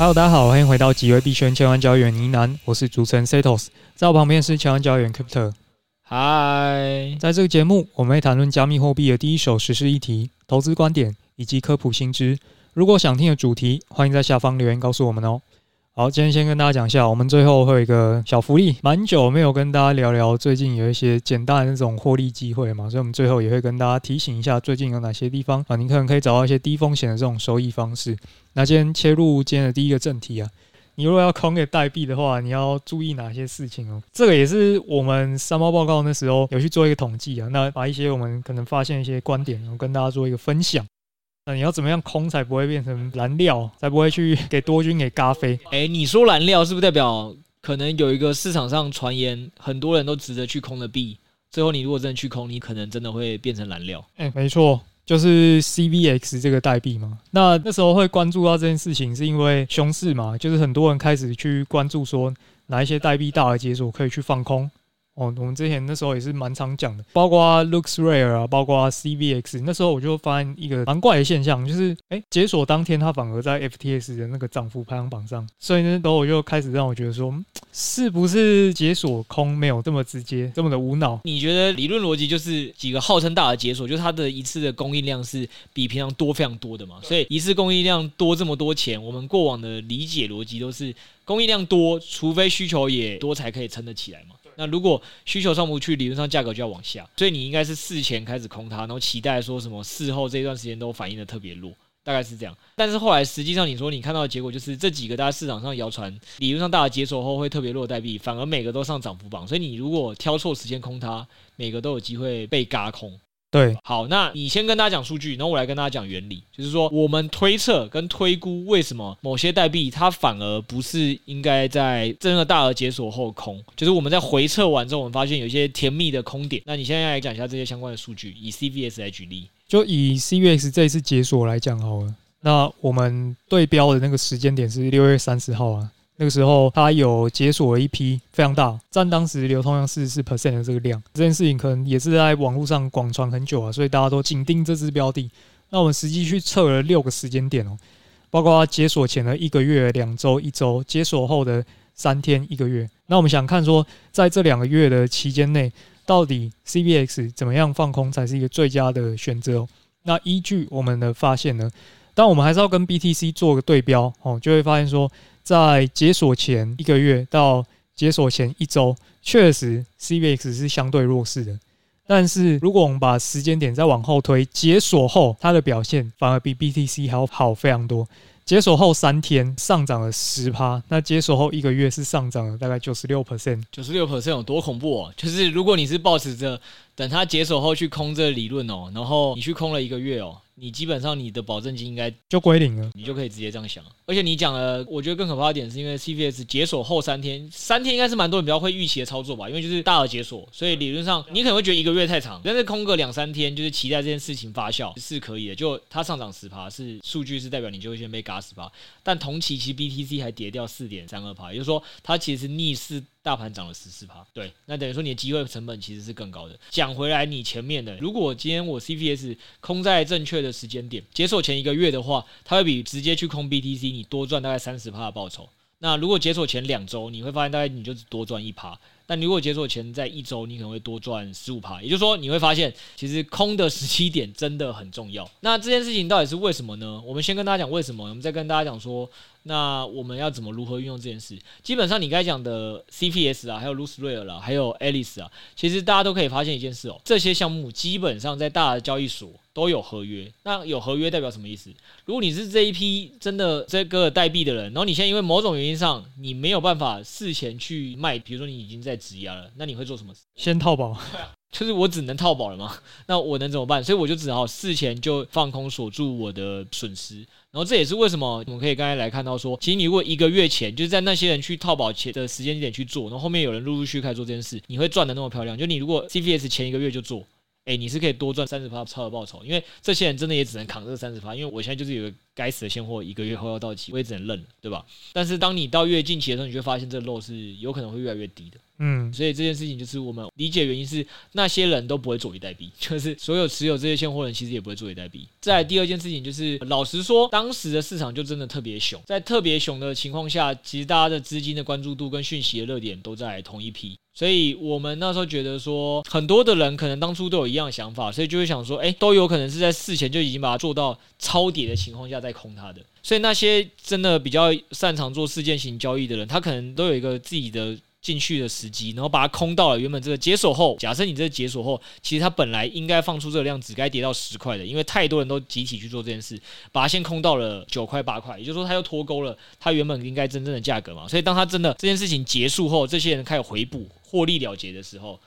Hello，大家好，欢迎回到几位币圈千万交易员呢喃，我是主持人 Setos，在我旁边是千万交易员 Crypto。嗨，在这个节目，我们会谈论加密货币的第一手实施议题、投资观点以及科普新知。如果想听的主题，欢迎在下方留言告诉我们哦。好，今天先跟大家讲一下，我们最后会有一个小福利，蛮久没有跟大家聊聊最近有一些简单的那种获利机会嘛，所以我们最后也会跟大家提醒一下，最近有哪些地方啊，你可能可以找到一些低风险的这种收益方式。那今天切入今天的第一个正题啊，你如果要空给代币的话，你要注意哪些事情哦？这个也是我们三猫报告那时候有去做一个统计啊，那把一些我们可能发现一些观点，然后跟大家做一个分享。那你要怎么样空才不会变成燃料，才不会去给多军给咖啡？哎，你说燃料是不是代表可能有一个市场上传言，很多人都值得去空的币，最后你如果真的去空，你可能真的会变成燃料？哎，没错，就是 CVX 这个代币嘛。那那时候会关注到这件事情，是因为熊市嘛，就是很多人开始去关注说哪一些代币大额解锁可以去放空。哦，我们之前那时候也是蛮常讲的，包括 LooksRare 啊，包括 CVX，那时候我就发现一个蛮怪的现象，就是哎，解锁当天它反而在 FTX 的那个涨幅排行榜上，所以那时候我就开始让我觉得说，是不是解锁空没有这么直接，这么的无脑？你觉得理论逻辑就是几个号称大的解锁，就是它的一次的供应量是比平常多非常多的嘛？所以一次供应量多这么多钱，我们过往的理解逻辑都是供应量多，除非需求也多才可以撑得起来嘛。那如果需求上不去，理论上价格就要往下，所以你应该是事前开始空它，然后期待说什么事后这段时间都反应的特别弱，大概是这样。但是后来实际上你说你看到的结果就是这几个大家市场上谣传，理论上大家接手后会特别弱代币，反而每个都上涨幅榜，所以你如果挑错时间空它，每个都有机会被嘎空。对，好，那你先跟大家讲数据，然后我来跟大家讲原理，就是说我们推测跟推估为什么某些代币它反而不是应该在真的大额解锁后空，就是我们在回测完之后，我们发现有一些甜蜜的空点。那你现在来讲一下这些相关的数据，以 CVS 来举例，就以 CVS 这一次解锁来讲好了。那我们对标的那个时间点是六月三十号啊。那个时候，它有解锁了一批非常大，占当时流通量四十四 percent 的这个量。这件事情可能也是在网络上广传很久啊，所以大家都紧盯这只标的。那我们实际去测了六个时间点哦，包括解锁前的一个月、两周、一周，解锁后的三天、一个月。那我们想看说，在这两个月的期间内，到底 CBX 怎么样放空才是一个最佳的选择？那依据我们的发现呢，但我们还是要跟 BTC 做个对标哦，就会发现说。在解锁前一个月到解锁前一周，确实 CVX 是相对弱势的。但是如果我们把时间点再往后推，解锁后它的表现反而比 BTC 还要好非常多。解锁后三天上涨了十趴，那解锁后一个月是上涨了大概九十六 percent。九十六 percent 有多恐怖哦？就是如果你是抱持着等它解锁后去空这个理论哦，然后你去空了一个月哦。你基本上你的保证金应该就归零了，你就可以直接这样想。而且你讲了，我觉得更可怕的点是因为 CVS 解锁后三天，三天应该是蛮多人比较会预期的操作吧，因为就是大额解锁，所以理论上你可能会觉得一个月太长，但是空个两三天就是期待这件事情发酵是可以的。就它上涨十趴，是数据是代表你就会先被嘎十趴，但同期其实 BTC 还跌掉四点三二趴，也就是说它其实逆势。大盘涨了十四趴，对，那等于说你的机会成本其实是更高的。讲回来，你前面的，如果今天我 CPS 空在正确的时间点，解锁前一个月的话，它会比直接去空 BTC 你多赚大概三十趴的报酬。那如果解锁前两周，你会发现大概你就只多赚一趴。但如果解锁前在一周，你可能会多赚十五趴。也就是说，你会发现其实空的时机点真的很重要。那这件事情到底是为什么呢？我们先跟大家讲为什么，我们再跟大家讲说。那我们要怎么如何运用这件事？基本上你刚才讲的 CPS 啊，还有 LooksRare 啦，还有 Alice 啊，其实大家都可以发现一件事哦，这些项目基本上在大的交易所都有合约。那有合约代表什么意思？如果你是这一批真的这个代币的人，然后你现在因为某种原因上你没有办法事前去卖，比如说你已经在质押了，那你会做什么事？先套保。就是我只能套保了吗？那我能怎么办？所以我就只好事前就放空锁住我的损失。然后这也是为什么我们可以刚才来看到说，其实你如果一个月前就是在那些人去套保前的时间点去做，然后后面有人陆陆续续开始做这件事，你会赚的那么漂亮。就你如果 CVS 前一个月就做，哎，你是可以多赚三十趴超额报酬，因为这些人真的也只能扛这三十趴，因为我现在就是有个该死的现货，一个月后要到期，我也只能认了，对吧？但是当你到越近期的时候，你就会发现这个肉是有可能会越来越低的。嗯，所以这件事情就是我们理解原因是那些人都不会坐以待毙，就是所有持有这些现货人其实也不会坐以待毙。再来第二件事情就是，老实说，当时的市场就真的特别熊，在特别熊的情况下，其实大家的资金的关注度跟讯息的热点都在同一批。所以我们那时候觉得说，很多的人可能当初都有一样的想法，所以就会想说，哎，都有可能是在事前就已经把它做到超跌的情况下在空它的。所以那些真的比较擅长做事件型交易的人，他可能都有一个自己的。进去的时机，然后把它空到了原本这个解锁后，假设你这个解锁后，其实它本来应该放出这个量，只该跌到十块的，因为太多人都集体去做这件事，把它先空到了九块八块，也就是说它又脱钩了它原本应该真正的价格嘛。所以当它真的这件事情结束后，这些人开始回补获利了结的时候。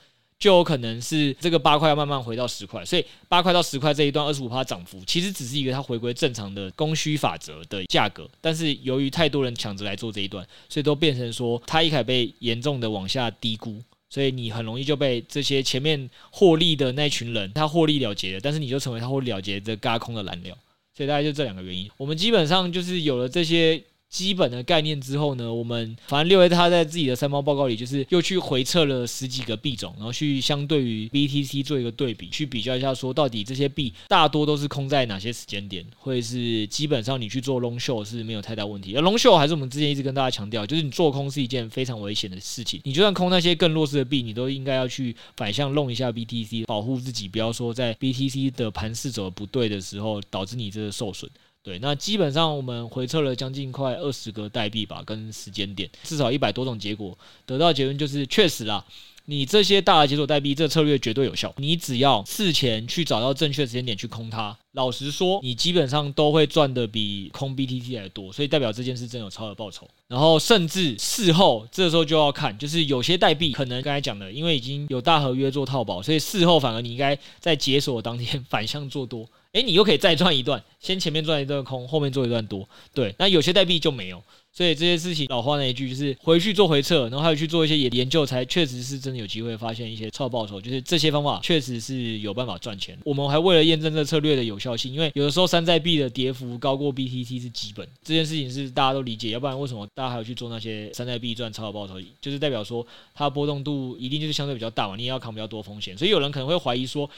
就有可能是这个八块要慢慢回到十块，所以八块到十块这一段二十五趴涨幅，其实只是一个它回归正常的供需法则的价格。但是由于太多人抢着来做这一段，所以都变成说它一开始被严重的往下低估，所以你很容易就被这些前面获利的那群人他获利了结了，但是你就成为他获利了结的轧空的蓝料。所以大概就这两个原因，我们基本上就是有了这些。基本的概念之后呢，我们反正六 A 他在自己的三猫报告里，就是又去回测了十几个币种，然后去相对于 BTC 做一个对比，去比较一下，说到底这些币大多都是空在哪些时间点，或者是基本上你去做 long show 是没有太大问题。而 long show 还是我们之前一直跟大家强调，就是你做空是一件非常危险的事情，你就算空那些更弱势的币，你都应该要去反向弄一下 BTC，保护自己，不要说在 BTC 的盘势走的不对的时候，导致你这个受损。对，那基本上我们回测了将近快二十个代币吧，跟时间点，至少一百多种结果，得到结论就是确实啦，你这些大的解锁代币，这个策略绝对有效。你只要事前去找到正确时间点去空它，老实说，你基本上都会赚的比空 BTT 还多，所以代表这件事真有超额报酬。然后甚至事后这时候就要看，就是有些代币可能刚才讲的，因为已经有大合约做套保，所以事后反而你应该在解锁当天 反向做多。诶，你又可以再赚一段，先前面赚一段空，后面做一段多，对。那有些代币就没有，所以这些事情老话那一句就是回去做回测，然后还有去做一些研研究，才确实是真的有机会发现一些超额报酬。就是这些方法确实是有办法赚钱。我们还为了验证这策略的有效性，因为有的时候山寨币的跌幅高过 BTC 是基本，这件事情是大家都理解。要不然为什么大家还要去做那些山寨币赚超额报酬？就是代表说它波动度一定就是相对比较大嘛，你也要扛比较多风险。所以有人可能会怀疑说。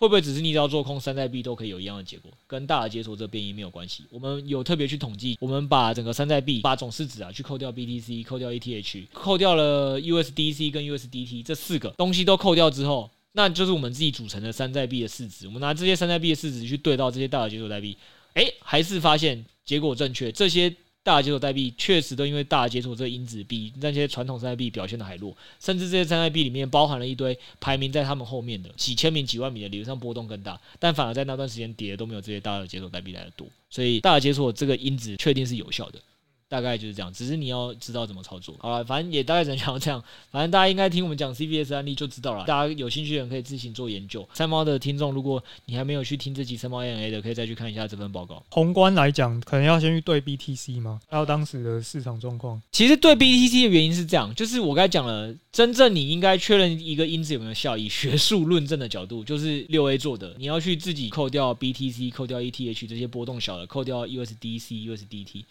会不会只是你只要做空山寨币都可以有一样的结果，跟大的解锁这变异没有关系？我们有特别去统计，我们把整个山寨币把总市值啊去扣掉 BTC，扣掉 ETH，扣掉了 USDC 跟 USDT 这四个东西都扣掉之后，那就是我们自己组成的山寨币的市值。我们拿这些山寨币的市值去对到这些大的解锁代币，诶，还是发现结果正确，这些。大的解锁代币确实都因为大的解锁这个因子比那些传统山寨币表现的还弱，甚至这些山寨币里面包含了一堆排名在他们后面的几千名、几万名的，理论上波动更大，但反而在那段时间跌的都没有这些大的解锁代币来的多，所以大的解锁这个因子确定是有效的。大概就是这样，只是你要知道怎么操作。好了，反正也大概只能讲到这样。反正大家应该听我们讲 CVS 案例就知道了。大家有兴趣的人可以自行做研究。三猫的听众，如果你还没有去听这集三猫 AMA 的，可以再去看一下这份报告。宏观来讲，可能要先去对 BTC 吗？还有当时的市场状况。其实对 BTC 的原因是这样，就是我刚才讲了，真正你应该确认一个因子有没有效以，学术论证的角度，就是六 A 做的。你要去自己扣掉 BTC、扣掉 ETH 这些波动小的，扣掉 USDC、USDT。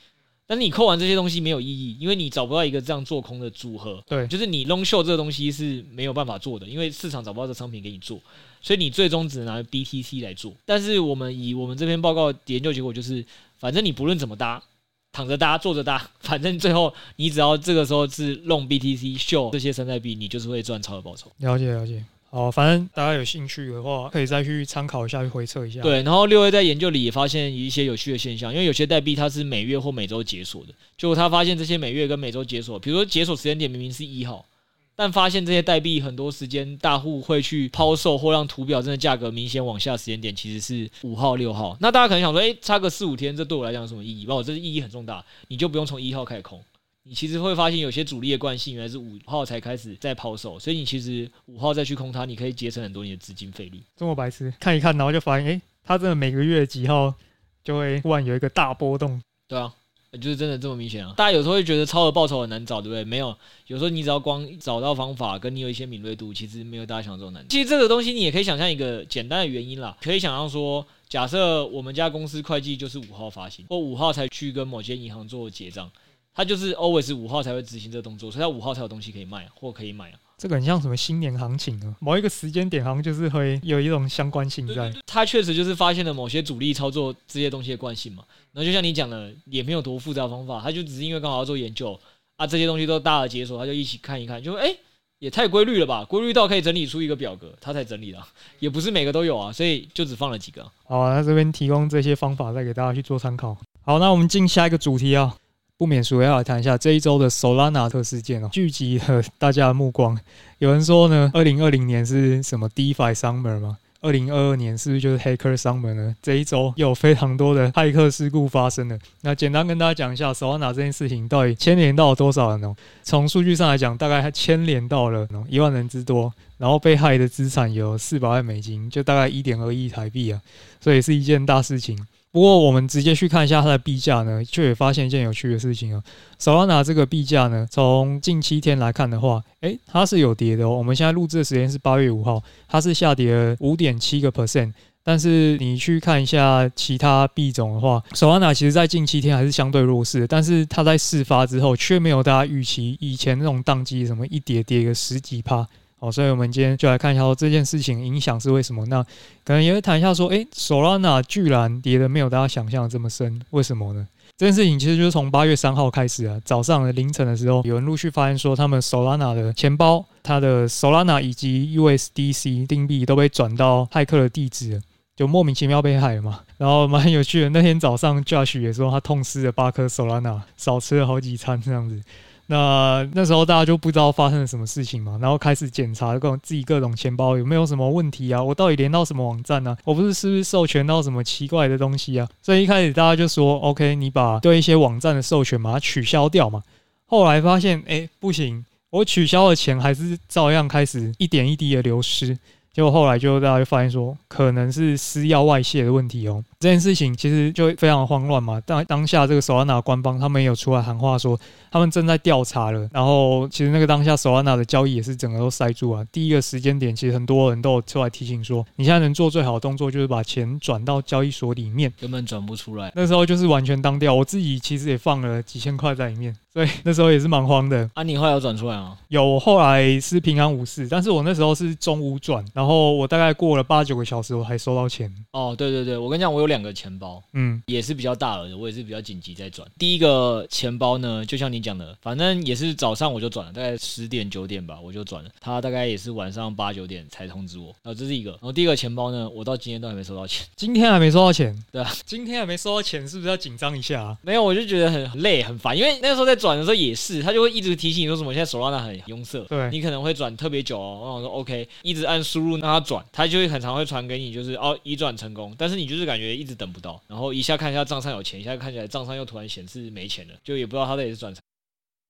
但是你扣完这些东西没有意义，因为你找不到一个这样做空的组合。对，就是你 long show 这个东西是没有办法做的，因为市场找不到这商品给你做，所以你最终只能拿 BTC 来做。但是我们以我们这篇报告研究结果就是，反正你不论怎么搭，躺着搭、坐着搭，反正最后你只要这个时候是 long BTC show 这些山寨币，你就是会赚超额报酬。了解了解。哦，反正大家有兴趣的话，可以再去参考一下，去回测一下。对，然后六 A 在研究里也发现一些有趣的现象，因为有些代币它是每月或每周解锁的，就他发现这些每月跟每周解锁，比如说解锁时间点明明是一号，但发现这些代币很多时间大户会去抛售或让图表真的价格明显往下，时间点其实是五号、六号。那大家可能想说，诶，差个四五天，这对我来讲有什么意义？不，这是意义很重大，你就不用从一号开始空。你其实会发现有些主力的惯性原来是五号才开始在抛售，所以你其实五号再去空它，你可以节省很多你的资金费力。这么白痴，看一看，然后就发现，诶，它真的每个月几号就会忽然有一个大波动。对啊，就是真的这么明显啊！大家有时候会觉得超额报酬很难找，对不对？没有，有时候你只要光找到方法，跟你有一些敏锐度，其实没有大家想象中难。其实这个东西你也可以想象一个简单的原因啦，可以想象说，假设我们家公司会计就是五号发行，或五号才去跟某些银行做结账。他就是 always 五号才会执行这个动作，所以他五号才有东西可以卖或可以买啊。这个很像什么新年行情啊，某一个时间点好像就是会有一种相关性在。他确实就是发现了某些主力操作这些东西的惯性嘛。然后就像你讲的，也没有多复杂的方法，他就只是因为刚好要做研究啊，这些东西都大而解锁，他就一起看一看，就哎。也太规律了吧，规律到可以整理出一个表格，他才整理的，也不是每个都有啊，所以就只放了几个。好啊，那这边提供这些方法，再给大家去做参考。好，那我们进下一个主题啊，不免俗要来谈一下这一周的 Solana 特事件哦，聚集了大家的目光。有人说呢，二零二零年是什么 DeFi Summer 吗？二零二二年是不是就是 Hacker Summer 呢？这一周有非常多的骇客事故发生了。那简单跟大家讲一下，Solana 这件事情到底牵连到了多少人呢？从数据上来讲，大概还牵连到了一万人之多。然后被害的资产有四百万美金，就大概一点二亿台币啊，所以是一件大事情。不过，我们直接去看一下它的币价呢，却也发现一件有趣的事情啊。Solana 这个币价呢，从近七天来看的话，诶，它是有跌的哦。我们现在录制的时间是八月五号，它是下跌了五点七个 percent。但是你去看一下其他币种的话，Solana 其实在近七天还是相对弱势。但是它在事发之后，却没有大家预期以前那种宕机什么一跌跌个十几趴。好，所以我们今天就来看一下说这件事情影响是为什么。那可能也会谈一下说，诶，Solana 居然跌得没有大家想象的这么深，为什么呢？这件事情其实就是从八月三号开始啊，早上凌晨的时候，有人陆续发现说，他们 Solana 的钱包，它的 Solana 以及 USDC 定币都被转到骇客的地址，就莫名其妙被害了嘛。然后蛮有趣的，那天早上 Josh 也说他痛失了八颗 Solana，少吃了好几餐这样子。那那时候大家就不知道发生了什么事情嘛，然后开始检查各种自己各种钱包有没有什么问题啊，我到底连到什么网站呢、啊？我不是是不是授权到什么奇怪的东西啊？所以一开始大家就说，OK，你把对一些网站的授权把它取消掉嘛。后来发现，哎，不行，我取消的钱还是照样开始一点一滴的流失。结果后来就大家就发现说，可能是私钥外泄的问题哦。这件事情其实就非常慌乱嘛。当当下这个 Solana 官方他们也有出来喊话说，他们正在调查了。然后其实那个当下 Solana 的交易也是整个都塞住啊。第一个时间点，其实很多人都有出来提醒说，你现在能做最好的动作就是把钱转到交易所里面，根本转不出来。那时候就是完全当掉。我自己其实也放了几千块在里面。对，那时候也是蛮慌的。啊，你后来有转出来吗？有，后来是平安无事。但是我那时候是中午转，然后我大概过了八九个小时，我还收到钱。哦，对对对，我跟你讲，我有两个钱包，嗯，也是比较大额的，我也是比较紧急在转。第一个钱包呢，就像你讲的，反正也是早上我就转了，大概十点九点吧，我就转了。他大概也是晚上八九点才通知我。然后这是一个。然后第一个钱包呢，我到今天都还没收到钱。今天还没收到钱？对啊，今天还没收到钱，是不是要紧张一下啊？没有，我就觉得很累很烦，因为那时候在转的时候也是。他就会一直提醒你说什么，现在 Solana 很拥塞，对，你可能会转特别久哦。然后我说 OK，一直按输入让它转，它就会很常会传给你，就是哦已转成功，但是你就是感觉一直等不到，然后一下看一下账上有钱，一下看起来账上又突然显示没钱了，就也不知道他到底是转成。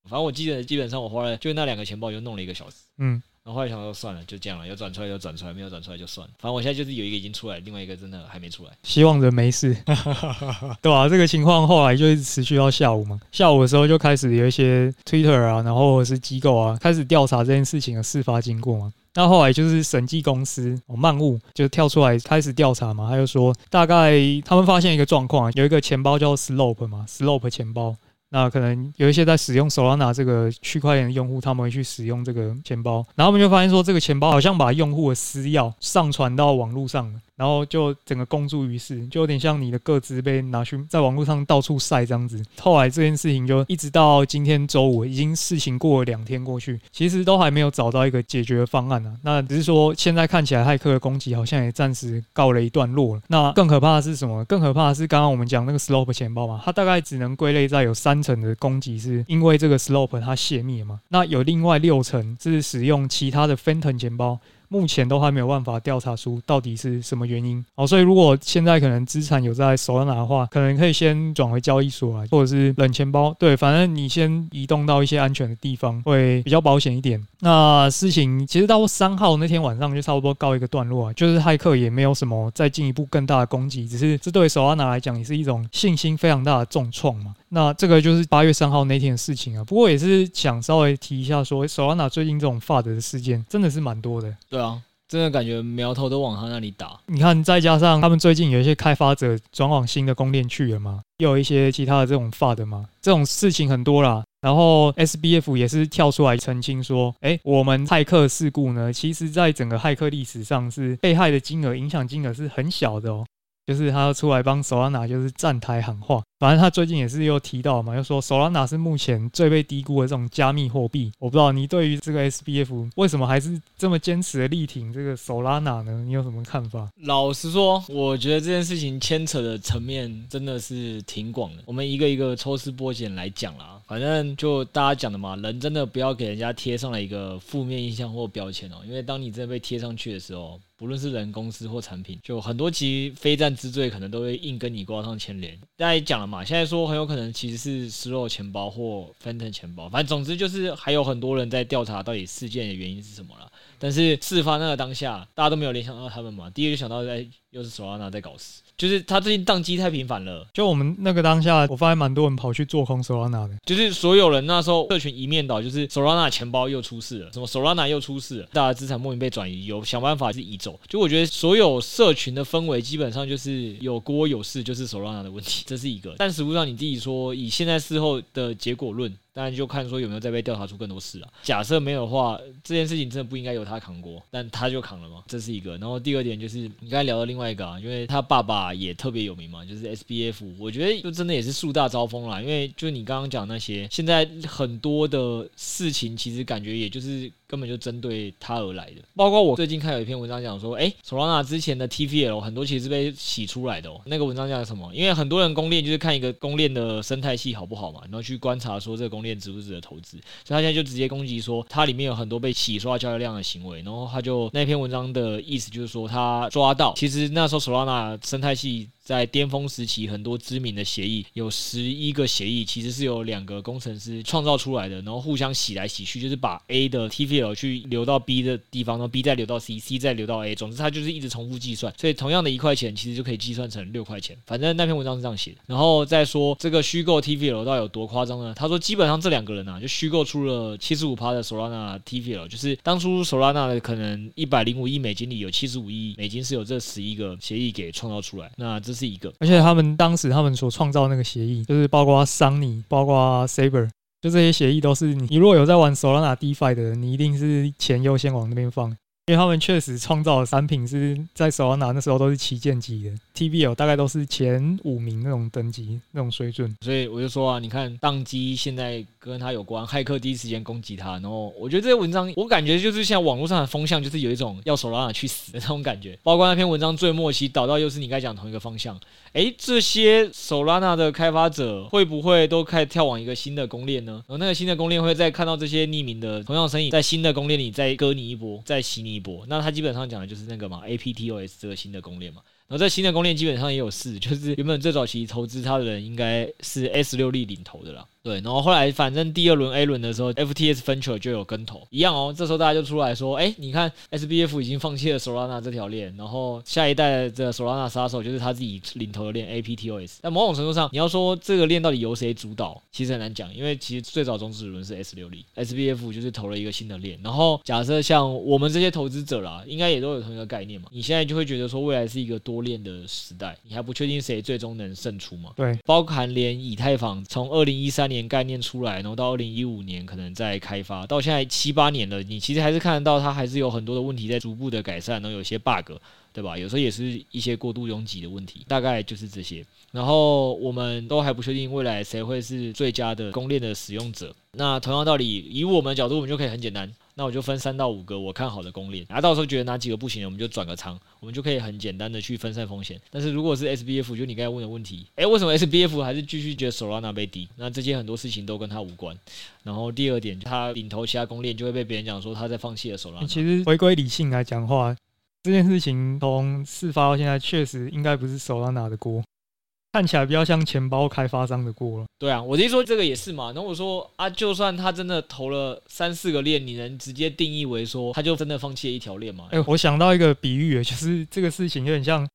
反正我记得基本上我花了就那两个钱包就弄了一个小时，嗯。然后后来想说算了，就这样了，有转出来就转出来，没有转出来就算了。反正我现在就是有一个已经出来，另外一个真的还没出来。希望人没事，对吧、啊？这个情况后来就一直持续到下午嘛。下午的时候就开始有一些 Twitter 啊，然后是机构啊，开始调查这件事情的事发经过嘛。那后来就是审计公司哦，漫物就跳出来开始调查嘛。他就说，大概他们发现一个状况，有一个钱包叫 Slope 嘛，Slope 钱包。那可能有一些在使用 Solana 这个区块链的用户，他们会去使用这个钱包，然后我们就发现说，这个钱包好像把用户的私钥上传到网络上了。然后就整个公诸于世，就有点像你的个资被拿去在网络上到处晒这样子。后来这件事情就一直到今天周五，已经事情过了两天过去，其实都还没有找到一个解决方案呢、那只是说现在看起来骇客的攻击好像也暂时告了一段落了。那更可怕的是什么？更可怕的是刚刚我们讲那个 Slope 钱包嘛，它大概只能归类在有三层的攻击是因为这个 Slope 它泄密嘛。那有另外六层是使用其他的 Phantom 钱包。目前都还没有办法调查出到底是什么原因。好，所以如果现在可能资产有在 Solana 的话，可能可以先转回交易所来，或者是冷钱包。对，反正你先移动到一些安全的地方，会比较保险一点。那事情其实到三号那天晚上就差不多告一个段落啊，就是骇客也没有什么再进一步更大的攻击，只是这对 Solana 来讲也是一种信心非常大的重创嘛。那这个就是八月三号那天的事情啊。不过也是想稍微提一下说，Solana 最近这种 FUD 的事件真的是蛮多的。对啊，真的感觉苗头都往他那里打。你看，再加上他们最近有一些开发者转往新的公链去了嘛，又有一些其他的这种发的嘛，这种事情很多啦。然后 SBF 也是跳出来澄清说，哎，我们骇客事故呢，其实在整个骇客历史上是被害的金额、影响金额是很小的哦。就是他出来帮 Solana 就是站台喊话，反正他最近也是又提到嘛，又说 Solana 是目前最被低估的这种加密货币。我不知道你对于这个 SBF 为什么还是这么坚持的力挺这个 Solana 呢？你有什么看法？老实说，我觉得这件事情牵扯的层面真的是挺广的。我们一个一个抽丝剥茧来讲啦，反正就大家讲的嘛，人真的不要给人家贴上了一个负面印象或标签哦，因为当你真的被贴上去的时候。不论是人、公司或产品，就很多其实非战之罪，可能都会硬跟你挂上牵连。大家也讲了嘛，现在说很有可能其实是失落钱包或 Phantom 钱包，反正总之就是还有很多人在调查到底事件的原因是什么了。但是事发那个当下，大家都没有联想到他们嘛，第一个就想到在又是 Solana 在搞事。就是他最近宕机太频繁了，就我们那个当下，我发现蛮多人跑去做空 Solana 的，就是所有人那时候社群一面倒，就是 Solana 钱包又出事了，什么 Solana 又出事了，大家资产莫名被转移，有想办法是移走。就我觉得所有社群的氛围基本上就是有锅有事，就是 Solana 的问题，这是一个。但实际上你自己说，以现在事后的结果论。当然就看说有没有再被调查出更多事了。假设没有的话，这件事情真的不应该由他扛锅，但他就扛了嘛，这是一个。然后第二点就是你刚才聊的另外一个啊，因为他爸爸也特别有名嘛，就是 SBF，我觉得就真的也是树大招风啦。因为就你刚刚讲那些，现在很多的事情其实感觉也就是。根本就针对他而来的，包括我最近看有一篇文章讲说，哎，Solana 之前的 TVL 很多其实是被洗出来的哦。那个文章讲什么？因为很多人公链就是看一个公链的生态系好不好嘛，然后去观察说这个公链值不值得投资。所以他现在就直接攻击说，它里面有很多被洗刷交易量的行为。然后他就那篇文章的意思就是说，他抓到其实那时候 Solana 生态系。在巅峰时期，很多知名的协议有十一个协议，其实是由两个工程师创造出来的，然后互相洗来洗去，就是把 A 的 TVL 去流到 B 的地方，然后 B 再流到 C，C 再流到 A，总之它就是一直重复计算，所以同样的一块钱，其实就可以计算成六块钱。反正那篇文章是这样写的。然后再说这个虚构 TVL 到有多夸张呢？他说基本上这两个人啊，就虚构出了七十五趴的 Solana TVL，就是当初 Solana 的可能一百零五亿美金里有七十五亿美金是有这十一个协议给创造出来。那这是一个，而且他们当时他们所创造那个协议，就是包括 Sunny，包括 Saber，就这些协议都是你，你如果有在玩 Solana DeFi 的人，你一定是钱优先往那边放。因为他们确实创造的产品是在 Solana 那时候都是旗舰级的，TVL 大概都是前五名那种等级那种水准，所以我就说啊，你看当机现在跟他有关，骇客第一时间攻击他，然后我觉得这些文章，我感觉就是像网络上的风向，就是有一种要 Solana 去死的那种感觉，包括那篇文章最末期导到又是你该讲同一个方向，诶，这些 Solana 的开发者会不会都开始跳往一个新的公链呢？而那个新的公链会再看到这些匿名的同样身影，在新的公链里再割你一波，再洗你。一波，那他基本上讲的就是那个嘛，APTOS 这个新的公链嘛。然后在新的供应链基本上也有四，就是原本最早期投资它的人应该是 S 六力领头的啦。对，然后后来反正第二轮 A 轮的时候，FTS Venture 就有跟投一样哦。这时候大家就出来说，哎，你看 SBF 已经放弃了 Solana 这条链，然后下一代的 Solana 杀手就是他自己领头的链 APTOS。那某种程度上，你要说这个链到底由谁主导，其实很难讲，因为其实最早种子轮是 S 六力，SBF 就是投了一个新的链。然后假设像我们这些投资者啦，应该也都有同一个概念嘛。你现在就会觉得说，未来是一个多链的时代，你还不确定谁最终能胜出嘛？对，包含连以太坊从二零一三年。概念出来，然后到二零一五年可能在开发，到现在七八年了，你其实还是看得到它还是有很多的问题在逐步的改善，然后有些 bug，对吧？有时候也是一些过度拥挤的问题，大概就是这些。然后我们都还不确定未来谁会是最佳的公链的使用者。那同样道理，以我们的角度，我们就可以很简单。那我就分三到五个我看好的公链，然后到时候觉得哪几个不行，我们就转个仓，我们就可以很简单的去分散风险。但是如果是 SBF，就你刚才问的问题，诶，为什么 SBF 还是继续觉得 Solana 被低？那这些很多事情都跟他无关。然后第二点，他领头其他公链就会被别人讲说他在放弃了 Solana。其实回归理性来讲的话，这件事情从事发到现在，确实应该不是 Solana 的锅。看起来比较像钱包开发商的锅了。对啊，我的意思说这个也是嘛。然后我说啊，就算他真的投了三四个链，你能直接定义为说他就真的放弃了一条链吗？哎，我想到一个比喻，就是这个事情有点像，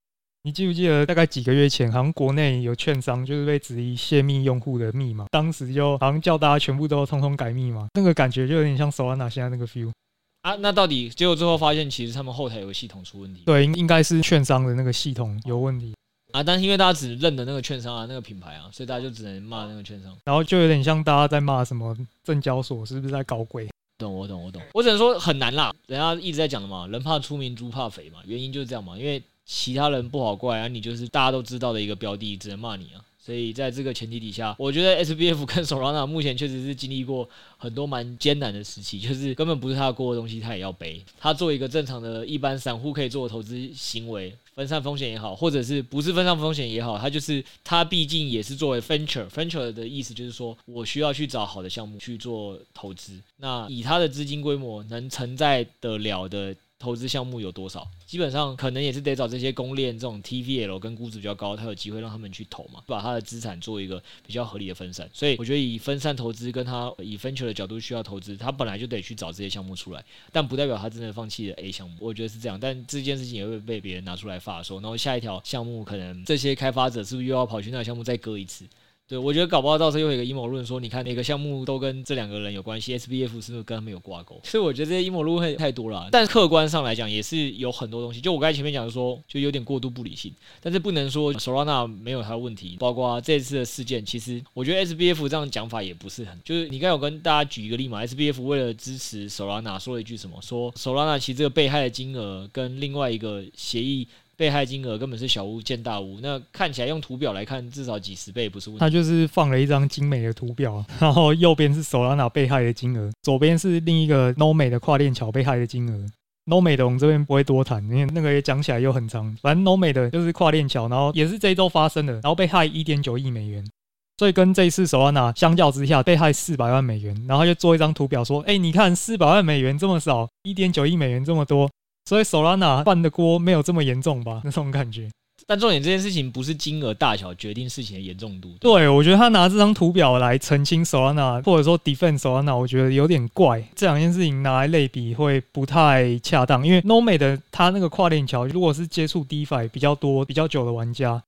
你记不记得大概几个月前，好像国内有券商就是被质疑泄密用户的密码，当时就好像叫大家全部都通通改密码，那个感觉就有点像 Solana 现在那个 feel 啊。那到底结果最后发现，其实他们后台有个系统出问题？对，应应该是券商的那个系统有问题。啊，但是因为大家只认得那个券商啊，那个品牌啊，所以大家就只能骂那个券商，然后就有点像大家在骂什么证交所是不是在搞鬼？懂我懂我懂，我只能说很难啦。人家一直在讲的嘛，人怕出名猪怕肥嘛，原因就是这样嘛，因为其他人不好怪啊，你就是大家都知道的一个标的，只能骂你啊。所以在这个前提底下，我觉得 SBF 跟 Solana 目前确实是经历过很多蛮艰难的时期，就是根本不是他过的东西，他也要背。他做一个正常的一般散户可以做的投资行为，分散风险也好，或者是不是分散风险也好，它就是它毕竟也是作为 venture，venture 的意思就是说我需要去找好的项目去做投资。那以它的资金规模能承载得了的。投资项目有多少？基本上可能也是得找这些公链这种 TVL 跟估值比较高，他有机会让他们去投嘛，把他的资产做一个比较合理的分散。所以我觉得以分散投资跟他以 venture 的角度需要投资，他本来就得去找这些项目出来，但不代表他真的放弃了 A 项目。我觉得是这样，但这件事情也会被别人拿出来发说，然后下一条项目可能这些 开发者是不是又要跑去那个项目再割一次？对，我觉得搞不好到时候又有一个阴谋论说，你看哪个项目都跟这两个人有关系，SBF 是不是跟他们有挂钩？所以我觉得这些阴谋论会太多了。但客观上来讲，也是有很多东西。就我刚才前面讲的说，就有点过度不理性。但是不能说 Solana 没有它的问题，包括这次的事件，其实我觉得 SBF 这样讲法也不是很。就是你刚有跟大家举一个例嘛，SBF 为了支持 Solana 说了一句什么？说 Solana 其实这个被害的金额跟另外一个协议。被害金额根本是小巫见大巫，那看起来用图表来看，至少几十倍不是问题。他就是放了一张精美的图表，然后右边是 Solana 被害的金额，左边是另一个 Nome 的跨链桥被害的金额。Nome 的我们这边不会多谈，因为那个也讲起来又很长。反正 Nome 的就是跨链桥，然后也是这一周发生的，然后被害一点九亿美元，所以跟这一次 Solana 相较之下，被害四百万美元，然后就做一张图表说，哎，你看四百万美元这么少，一点九亿美元这么多。所以 Solana 犯的锅没有这么严重吧？那种感觉。但重点这件事情不是金额大小决定事情的严重度。对，我觉得他拿这张图表来澄清 Solana，或者说 defend Solana，我觉得有点怪。这两件事情拿来类比会不太恰当，因为 Nome 的他那个跨链桥，如果是接触 DeFi 比较多、比较久的玩家，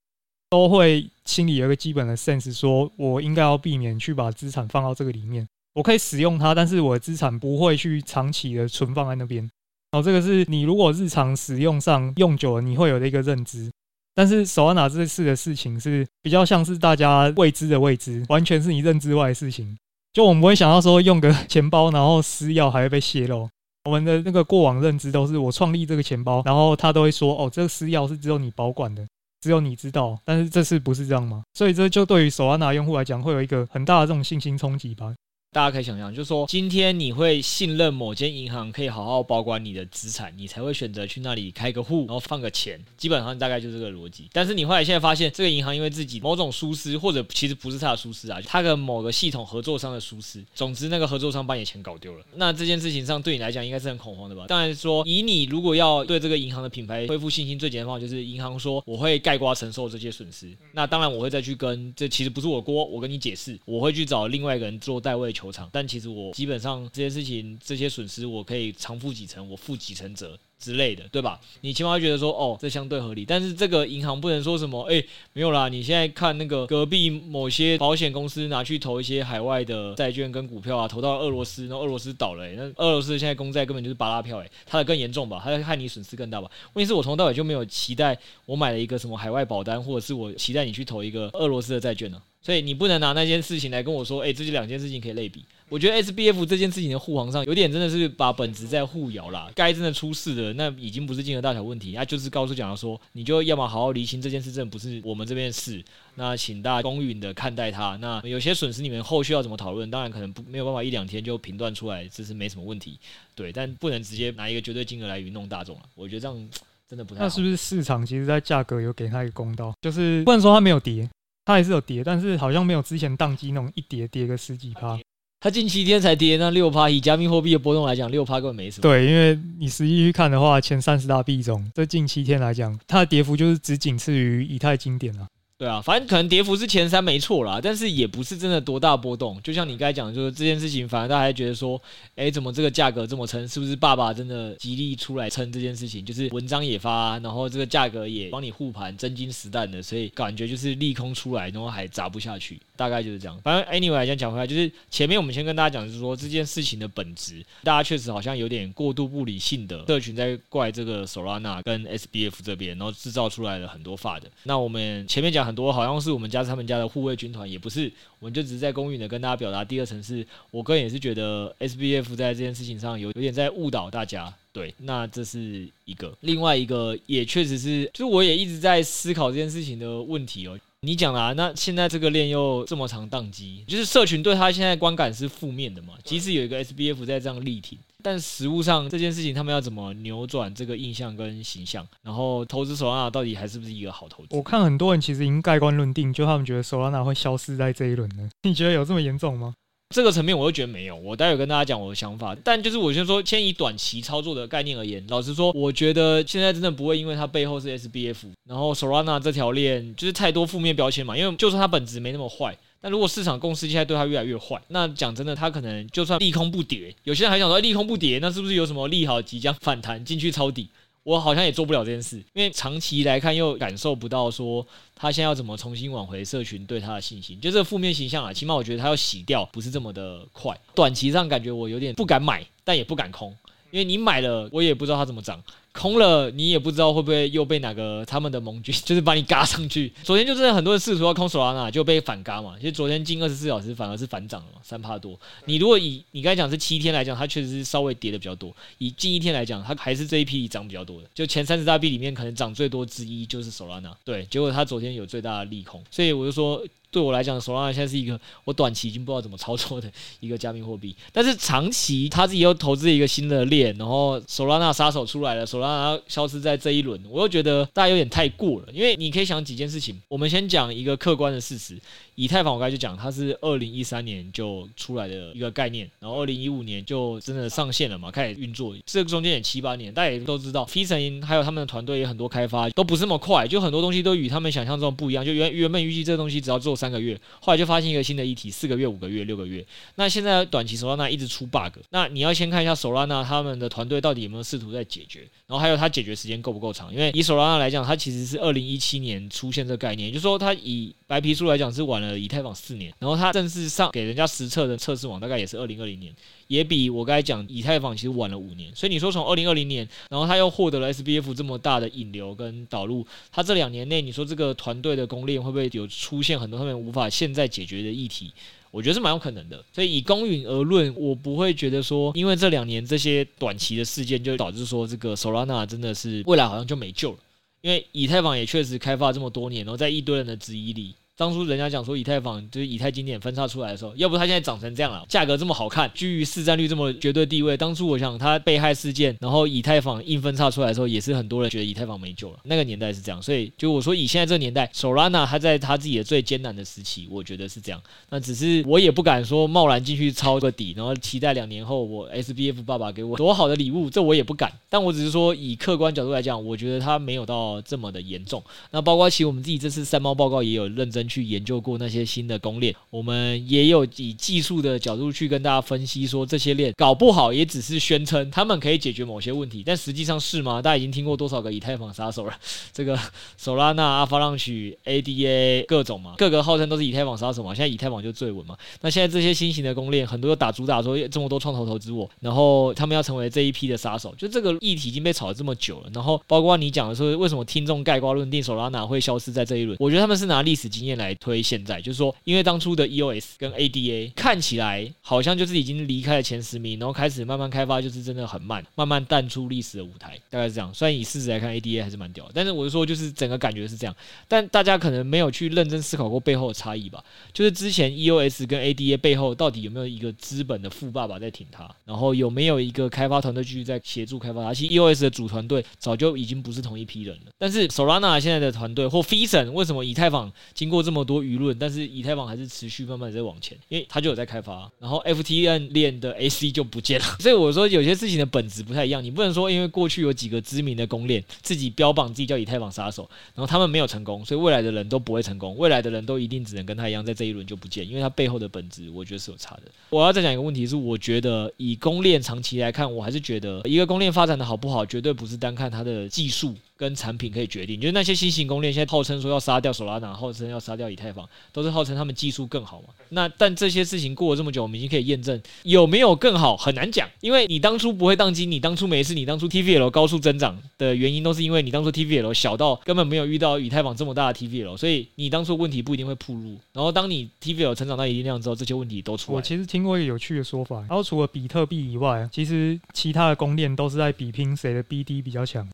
都会心里有一个基本的 sense，说我应该要避免去把资产放到这个里面。我可以使用它，但是我的资产不会去长期的存放在那边。哦，这个是你如果日常使用上用久了，你会有的一个认知。但是 Solana 这次的事情是比较像是大家未知的未知，完全是你认知外的事情。就我们不会想到说用个 钱包，然后私钥还会被泄露。我们的那个过往认知都是我创立这个钱包，然后他都会说哦，这个私钥是只有你保管的，只有你知道。但是这次不是这样吗？所以这就对于 Solana 用户来讲，会有一个很大的这种信心冲击吧。大家可以想象，就是说，今天你会信任某间银行可以好好保管你的资产，你才会选择去那里开个户，然后放个钱。基本上大概就是这个逻辑。但是你后来现在发现，这个银行因为自己某种疏失，或者其实不是他的疏失啊，他跟某个系统合作商的疏失。总之，那个合作商把你钱搞丢了。那这件事情上对你来讲应该是很恐慌的吧？当然说，以你如果要对这个银行的品牌恢复信心，最简单的方法就是银行说我会盖瓜承受这些损失。那当然我会再去跟这其实不是我锅，我跟你解释，我会去找另外一个人做代位求球场。但其实我。基本上这些事情、这些损失，我可以偿付几成，我负几成责之类的，对吧？你起码会觉得说，哦，这相对合理。但是这个银行不能说什么，哎，没有啦。你现在看那个隔壁某些保险公司拿去投一些海外的债券跟股票啊，投到俄罗斯，那俄罗斯倒了，那俄罗斯现在公债根本就是巴拉票，哎，它的更严重吧？它害你损失更大吧？问题是我从头到尾就没有期待我买了一个什么海外保单，或者是我期待你去投一个俄罗斯的债券呢？所以你不能拿那件事情来跟我说，哎，这两件事情可以类比。我觉得 SBF 这件事情的护航上有点真的是把本质在护谣啦。该真的出事的那已经不是金额大小问题，他就是告诉讲说，你就要么好好厘清这件事，真的不是我们这边的事。那请大家公允的看待它。那有些损失你们后续要怎么讨论？当然可能不没有办法一两天就评断出来，这是没什么问题。对，但不能直接拿一个绝对金额来愚弄大众了。我觉得这样真的不太好。那是不是市场其实在价格有给他一个公道？就是不能说它没有跌。它还是有跌，但是好像没有之前宕机那种一跌跌个十几趴。它近七天才跌那六趴，以加密货币的波动来讲，六趴根本没什么。对，因为你实际去看的话，前三十大币种这近七天来讲，它的跌幅就是只仅次于以太经典啊。对啊，反正可能跌幅是前三没错啦，但是也不是真的多大波动。就像你刚才讲的，就是这件事情，反而大家还觉得说，哎，怎么这个价格这么撑？是不是爸爸真的极力出来撑这件事情？就是文章也发，然后这个价格也帮你护盘，真金实弹的，所以感觉就是利空出来，然后还砸不下去，大概就是这样。反正 anyway 来讲回来，就是前面我们先跟大家讲，就是说这件事情的本质，大家确实好像有点过度不理性的社群在怪这个 Solana 跟 SBF 这边，然后制造出来了很多 FUD。那我们前面讲很多，好像是我们家是他们家的护卫军团，也不是，我们就只是在公允的跟大家表达。第二层是我个人也是觉得 SBF 在这件事情上有有点在误导大家。对，那这是一个，另外一个也确实是，就是我也一直在思考这件事情的问题哦。你讲啦，那现在这个链又这么长宕机，就是社群对他现在观感是负面的嘛？即使有一个 SBF 在这样力挺，但实务上这件事情他们要怎么扭转这个印象跟形象？然后投资 Solana 到底还是不是一个好投资？我看很多人其实已经盖棺论定，就他们觉得 Solana 会消失在这一轮呢。你觉得有这么严重吗？这个层面我就觉得没有，我待会跟大家讲我的想法。但就是我先说，先以短期操作的概念而言，老实说，我觉得现在真的不会因为它背后是 SBF，然后 Solana 这条链就是太多负面标签嘛。因为就算它本质没那么坏，那如果市场共识现在对它越来越坏，那讲真的，它可能就算利空不跌，有些人还想说利空不跌，那是不是有什么利好即将反弹进去抄底？我好像也做不了这件事，因为长期来看又感受不到说他现在要怎么重新挽回社群对他的信心，就这负面形象啊，起码我觉得他要洗掉不是这么的快。短期上感觉我有点不敢买，但也不敢空，因为你买了，我也不知道它怎么涨。空了，你也不知道会不会又被哪个他们的盟军，就是把你嘎上去。昨天就是很多人试图要空 Solana，就被反嘎嘛。其实昨天近二十四小时反而是反涨了，三帕多。你如果以你刚才讲是七天来讲，它确实是稍微跌的比较多。以近一天来讲，它还是这一批涨比较多的。就前三十大币里面，可能涨最多之一就是 Solana。对，结果它昨天有最大的利空，所以我就说。对我来讲，Solana 现在是一个我短期已经不知道怎么操作的 一个加密货币，但是长期他自己又投资一个新的链，然后 Solana 杀手出来了，Solana 消失在这一轮，我又觉得大家有点太过了，因为你可以想几件事情，我们先讲一个客观的事实。以太坊我刚才就讲，它是二零一三年就出来的一个概念，然后二零一五年就真的上线了嘛，开始运作。这个中间也七八年，大家也都知道，Physon 还有他们的团队也很多开发都不是那么快，就很多东西都与他们想象中不一样。就原原本预计这个东西只要做三个月，后来就发现一个新的议题，四个月、五个月、六个月。那现在短期 Solana 一直出 bug，那你要先看一下 Solana 他们的团队到底有没有试图在解决，然后还有它解决时间够不够长？因为以 Solana 来讲，它其实是二零一七年出现这个概念，就是说它以白皮书来讲是晚了以太坊四年，然后它正式上给人家实测的测试网大概也是二零二零年，也比我刚才讲以太坊其实晚了五年。所以你说从二零二零年，然后他又获得了 SBF 这么大的引流跟导入，他这两年内你说这个团队的公链会不会有出现很多他们无法现在解决的议题？我觉得是蛮有可能的。所以以公允而论，我不会觉得说因为这两年这些短期的事件就导致说这个 Solana 真的是未来好像就没救了，因为以太坊也确实开发这么多年，然后在一堆人的质疑里。当初人家讲说以太坊就是以太经典分叉出来的时候，要不它现在长成这样了，价格这么好看，居于市占率这么绝对地位。当初我想它被害事件，然后以太坊硬分叉出来的时候，也是很多人觉得以太坊没救了。那个年代是这样，所以就我说以现在这个年代，Solana 他在它自己的最艰难的时期，我觉得是这样。那只是我也不敢说贸然进去抄个底，然后期待两年后我 SBF 爸爸给我多好的礼物，这我也不敢。但我只是说以客观角度来讲，我觉得它没有到这么的严重。那包括其实我们自己这次三猫报告也有认真去研究过那些新的公链，我们也有以技术的角度去跟大家分析，说这些链搞不好也只是宣称他们可以解决某些问题，但实际上是吗？大家已经听过多少个以太坊杀手了？这个 Solana、Avalanche、ADA 各种嘛，各个号称都是以太坊杀手嘛。现在以太坊就最稳嘛。那现在这些新型的公链，很多打主打说这么多创投投资我，然后他们要成为这一批的杀手，就这个议题已经被炒了这么久了。然后包括你讲的说，为什么听众盖棺论定 Solana 会消失在这一轮？我觉得他们是拿历史经验来推现在。就是说，因为当初的 EOS 跟 ADA 看起来好像就是已经离开了前十名，然后开始慢慢开发，就是真的很慢，慢慢淡出历史的舞台，大概是这样。虽然以市值来看，ADA 还是蛮屌的，但是我就说，就是整个感觉是这样。但大家可能没有去认真思考过背后的差异吧？就是之前 EOS 跟 ADA 背后到底有没有一个资本的富爸爸在挺他，然后有没有一个开发团队继续在协助开发他？其实 EOS 的主团队早就已经不是同一批人了。但是 Solana 现在的团队或 Physon 为什么以太坊经过这么多舆论，但是以太坊还是持续慢慢在往前，因为它就有在开发。然后 FTN 链的 AC 就不见了，所以我说有些事情的本质不太一样。你不能说因为过去有几个知名的公链自己标榜自己叫以太坊杀手，然后他们没有成功，所以未来的人都不会成功，未来的人都一定只能跟他一样在这一轮就不见，因为它背后的本质我觉得是有差的。我要再讲一个问题是，我觉得以公链长期来看，我还是觉得一个公链发展的好不好，绝对不是单看它的技术。跟产品可以决定，就是那些新型公链现在号称说要杀掉索拉纳，号称要杀掉以太坊，都是号称他们技术更好嘛。那但这些事情过了这么久，我们已经可以验证有没有更好，很难讲。因为你当初不会当机，你当初没事，你当初 TVL 高速增长的原因，都是因为你当初 TVL 小到根本没有遇到以太坊这么大的 TVL，所以你当初问题不一定会暴露。然后当你 TVL 成长到一定量之后，这些问题都出来。我其实听过一个有趣的说法，然后除了比特币以外，其实其他的公链都是在比拼谁的 BD 比较强。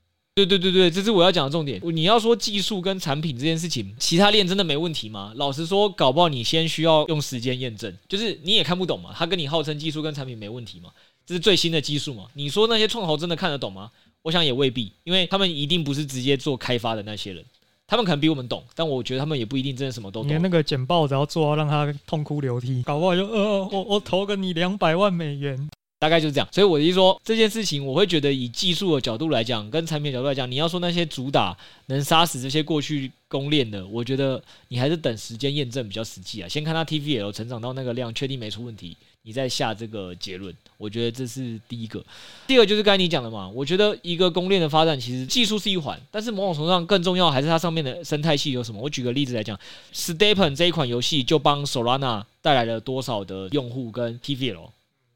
对对对对，这是我要讲的重点。你要说技术跟产品这件事情，其他链真的没问题吗？老实说，搞不好你先需要用时间验证。就是你也看不懂嘛，他跟你号称技术跟产品没问题嘛，这是最新的技术嘛。你说那些创投真的看得懂吗？我想也未必，因为他们一定不是直接做开发的那些人，他们可能比我们懂，但我觉得他们也不一定真的什么都懂。连那个简报只要做到让他痛哭流涕，搞不好就呃，我我投个你两百万美元。大概就是这样，所以我的意思说这件事情，我会觉得以技术的角度来讲，跟产品角度来讲，你要说那些主打能杀死这些过去公链的，我觉得你还是等时间验证比较实际啊。先看它 TVL 成长到那个量，确定没出问题，你再下这个结论。我觉得这是第一个。第二个就是刚才你讲的嘛，我觉得一个公链的发展其实技术是一环，但是某种程度上更重要还是它上面的生态系有什么。我举个例子来讲，Stepen 这一款游戏就帮 Solana 带来了多少的用户跟 TVL。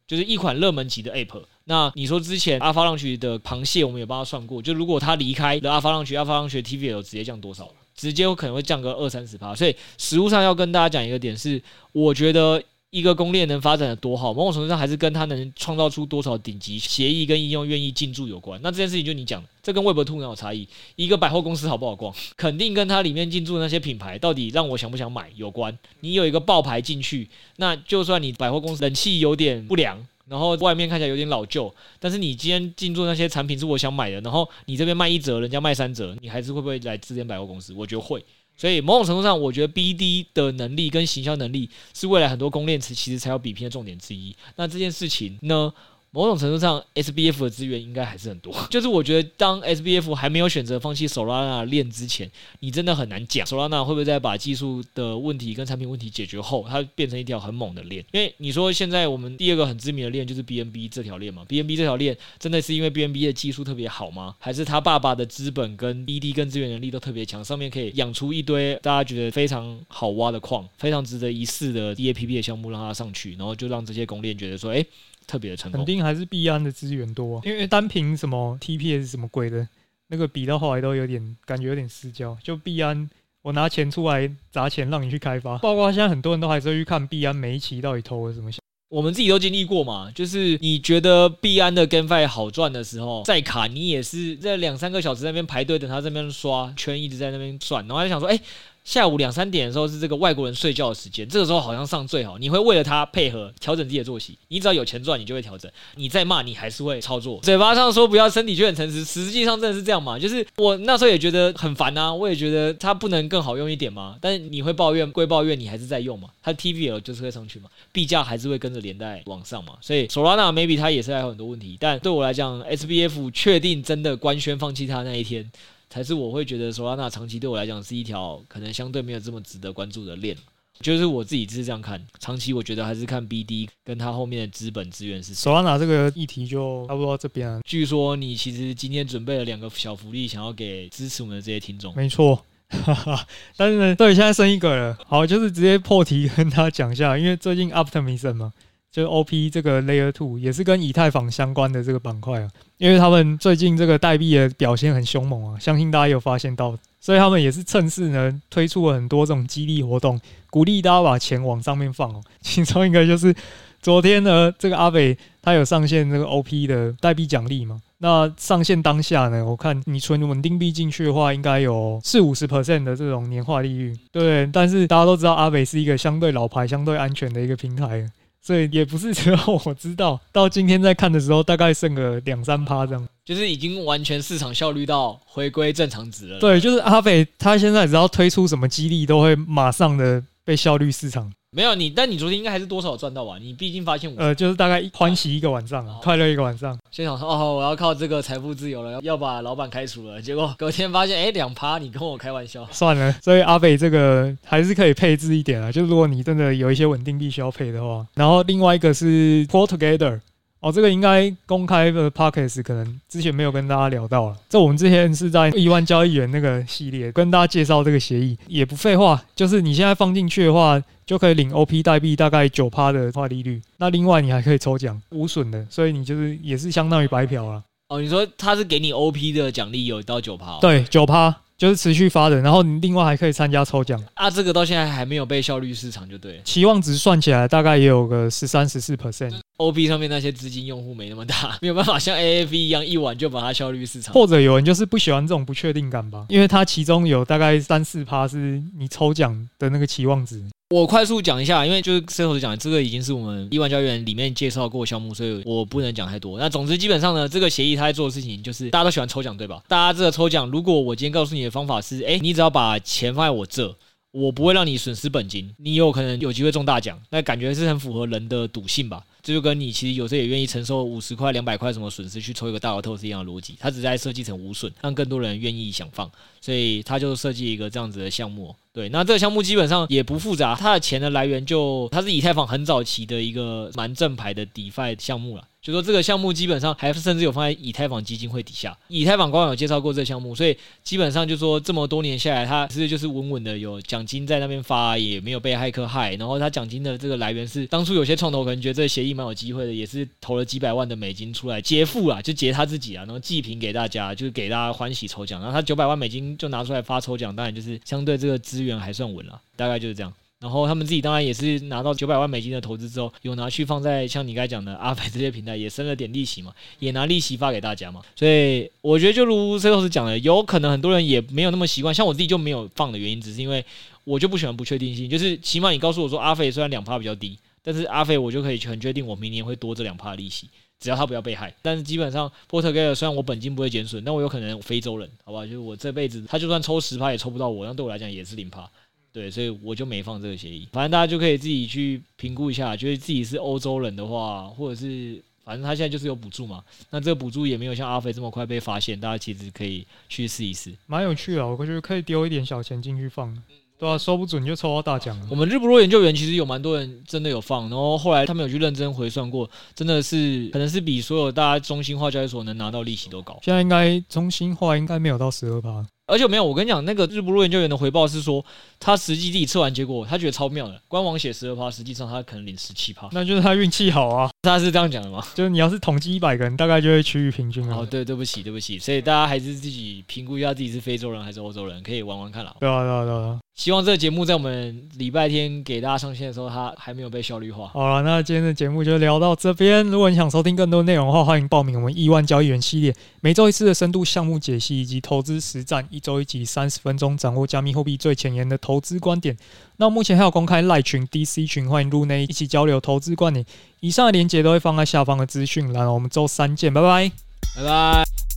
就是一款热门级的 App。那你说之前阿发浪区的螃蟹，我们也帮他算过，就如果他离开了 Avalanche，Avalanche TVL 直接降多少？直接有可能会降个二三十趴。所以实物上要跟大家讲一个点是，我觉得。一个公链能发展的多好，某种程度上还是跟它能创造出多少顶级协议跟应用愿意进驻有关。那这件事情就你讲，这跟 Web2 很有差异。一个百货公司好不好逛，肯定跟它里面进驻那些品牌到底让我想不想买有关。你有一个爆牌进去，那就算你百货公司冷气有点不良，然后外面看起来有点老旧，但是你今天进驻那些产品是我想买的，然后你这边卖一折，人家卖三折，你还是会不会来这间百货公司？我觉得会。所以某种程度上，我觉得 BD 的能力跟行销能力是未来很多公链其实才有比拼的重点之一。那这件事情呢？某种程度上，SBF 的资源应该还是很多。就是我觉得，当 SBF 还没有选择放弃 Solana 链之前，你真的很难讲 Solana 会不会在把技术的问题跟产品问题解决后，它变成一条很猛的链。因为你说现在我们第二个很知名的链就是 BNB 这条链嘛，BNB 这条链真的是因为 BNB 的技术特别好吗？还是他爸爸的资本跟 BD 跟资源能力都特别强，上面可以养出一堆大家觉得非常好挖的矿，非常值得一试的 DAPP 的项目让它上去，然后就让这些公链觉得说，哎。特别的成功，肯定还是币安的资源多，因为单凭什么 TPS 什么鬼的，那个比到后来都有点感觉有点失焦。就币安，我拿钱出来砸钱让你去开发，包括现在很多人都还是会去看币安每一期到底投了什么。我们自己都经历过嘛，就是你觉得币安的 GameFi 好赚的时候，再卡你也是在两三个小时在那边排队等他这边刷圈，一直在那边转，然后就想说，哎。下午两三点的时候是这个外国人睡觉的时间，这个时候好像上最好。你会为了他配合调整自己的作息，你只要有钱赚，你就会调整。你再骂你还是会操作。嘴巴上说不要，身体却很诚实，实际上真的是这样嘛？就是我那时候也觉得很烦啊，我也觉得它不能更好用一点吗？但是你会抱怨归抱怨，你还是在用嘛？它 TVL 就是会上去嘛？币价还是会跟着连带往上嘛？所以 Solana maybe 它也是还有很多问题，但对我来讲，SBF 确定真的官宣放弃它那一天。才是我会觉得索拉纳长期对我来讲是一条可能相对没有这么值得关注的链，就是我自己是这样看。长期我觉得还是看 BD 跟它后面的资本资源是。索拉纳这个议题就差不多这边啊。据说你其实今天准备了两个小福利，想要给支持我们的这些听众。没错，哈哈。但是呢，对，现在剩一个了。好，就是直接破题跟他讲一下，因为最近 Optimism 嘛。就是 OP 这个 Layer Two 也是跟以太坊相关的这个板块啊，因为他们最近这个代币的表现很凶猛啊，相信大家有发现到，所以他们也是趁势呢推出了很多这种激励活动，鼓励大家把钱往上面放哦。其中一个就是昨天呢，这个阿北他有上线这个 OP 的代币奖励嘛，那上线当下呢，我看你存稳定币进去的话，应该有四五十 percent 的这种年化利率，对。但是大家都知道阿北是一个相对老牌、相对安全的一个平台。所以也不是只有我知道，到今天在看的时候，大概剩个两三趴这样。就是已经完全市场效率到回归正常值了。对，就是阿北他现在只要推出什么激励，都会马上的被效率市场。没有你，但你昨天应该还是多少赚到吧？你毕竟发现我，呃，就是大概欢喜一个晚上啊，快乐一个晚上。先想说哦，我要靠这个财富自由了，要把老板开除了。结果隔天发现，哎，两趴，你跟我开玩笑。算了，所以阿北这个还是可以配置一点啊，就是如果你真的有一些稳定币需要配的话。然后另外一个是 Pull Together。哦，这个应该公开的 Podcast 可能之前没有跟大家聊到了。这我们之前是在亿万交易员那个系列跟大家介绍这个协议，也不废话，就是你现在放进去的话，就可以领 OP 代币大概九趴的话利率。那另外你还可以抽奖，无损的，所以你就是也是相当于白嫖了。哦，你说他是给你 OP 的奖励有到九趴？哦？对，九趴。就是持续发的，然后你另外还可以参加抽奖啊。这个到现在还没有被效率市场就对，期望值算起来大概也有个十三十四 percent。O B 上面那些资金用户没那么大，没有办法像 AAV 一样一晚就把它效率市场。或者有人就是不喜欢这种不确定感吧，因为它其中有大概三四趴是你抽奖的那个期望值。我快速讲一下，因为就是最后讲，这个已经是我们亿万交易员里面介绍过项目，所以我不能讲太多。那总之基本上呢，这个协议他在做的事情就是大家都喜欢抽奖，对吧？大家这个抽奖，如果我今天告诉你的方法是，哎，你只要把钱放在我这。我不会让你损失本金，你有可能有机会中大奖，那感觉是很符合人的赌性吧？这就跟你其实有时候也愿意承受五十块、两百块什么损失去抽一个大额透是一样的逻辑。它只是在设计成无损，让更多人愿意想放，所以它就设计一个这样子的项目。对，那这个项目基本上也不复杂，它的钱的来源就它是以太坊很早期的一个蛮正牌的 DeFi 项目了。就说这个项目基本上还甚至有放在以太坊基金会底下，以太坊官网有介绍过这个项目，所以基本上就说这么多年下来，它是就是稳稳的有奖金在那边发，也没有被骇客害。然后它奖金的这个来源是当初有些创投可能觉得这个协议蛮有机会的，也是投了几百万的美金出来结付啊，就劫他自己啊，然后祭品给大家，就是给大家欢喜抽奖。然后他九百万美金就拿出来发抽奖，当然就是相对这个资源还算稳了，大概就是这样。然后他们自己当然也是拿到九百万美金的投资之后，有拿去放在像你刚才讲的阿肥这些平台，也生了点利息嘛，也拿利息发给大家嘛。所以我觉得就如 Setos 讲的，有可能很多人也没有那么习惯，像我自己就没有放的原因，只是因为我就不喜欢不确定性，就是起码你告诉我说阿肥虽然两趴比较低，但是阿肥我就可以很确定我明年会多这两趴利息，只要他不要被害。但是基本上 Pull Together 虽然我本金不会减损，但我有可能非洲人，好吧，就是我这辈子他就算抽十趴也抽不到我，那对我来讲也是零趴。对，所以我就没放这个协议。反正大家就可以自己去评估一下，觉得自己是欧洲人的话，或者是反正他现在就是有补助嘛。那这个补助也没有像阿飞这么快被发现，大家其实可以去试一试，蛮有趣的。我觉得可以丢一点小钱进去放，对啊，说不准就抽到大奖。我们日不落研究员其实有蛮多人真的有放，然后后来他们有去认真回算过，真的是可能是比所有大家中心化交易所能拿到利息都高。现在应该中心化应该没有到十二趴。而且没有，我跟你讲，那个日不落研究员的回报是说，他实际自己测完结果，他觉得超妙的。官网写十二趴，实际上他可能领十七趴，那就是他运气好啊。他是这样讲的吗？就是你要是统计一百个人，大概就会趋于平均啊。哦，对，对不起，对不起，所以大家还是自己评估一下自己是非洲人还是欧洲人，可以玩玩看啦。对啊，对啊，对啊。希望这个节目在我们礼拜天给大家上线的时候，它还没有被效率化。好了，那今天的节目就聊到这边。如果你想收听更多内容的话，欢迎报名我们亿万交易员系列，每周一次的深度项目解析以及投资实战，一周一集三十分钟，掌握加密货币最前沿的投资观点。那目前还有公开赖群、DC 群，欢迎入内一起交流投资观点。以上的链接都会放在下方的资讯栏。我们周三见，拜拜，拜拜。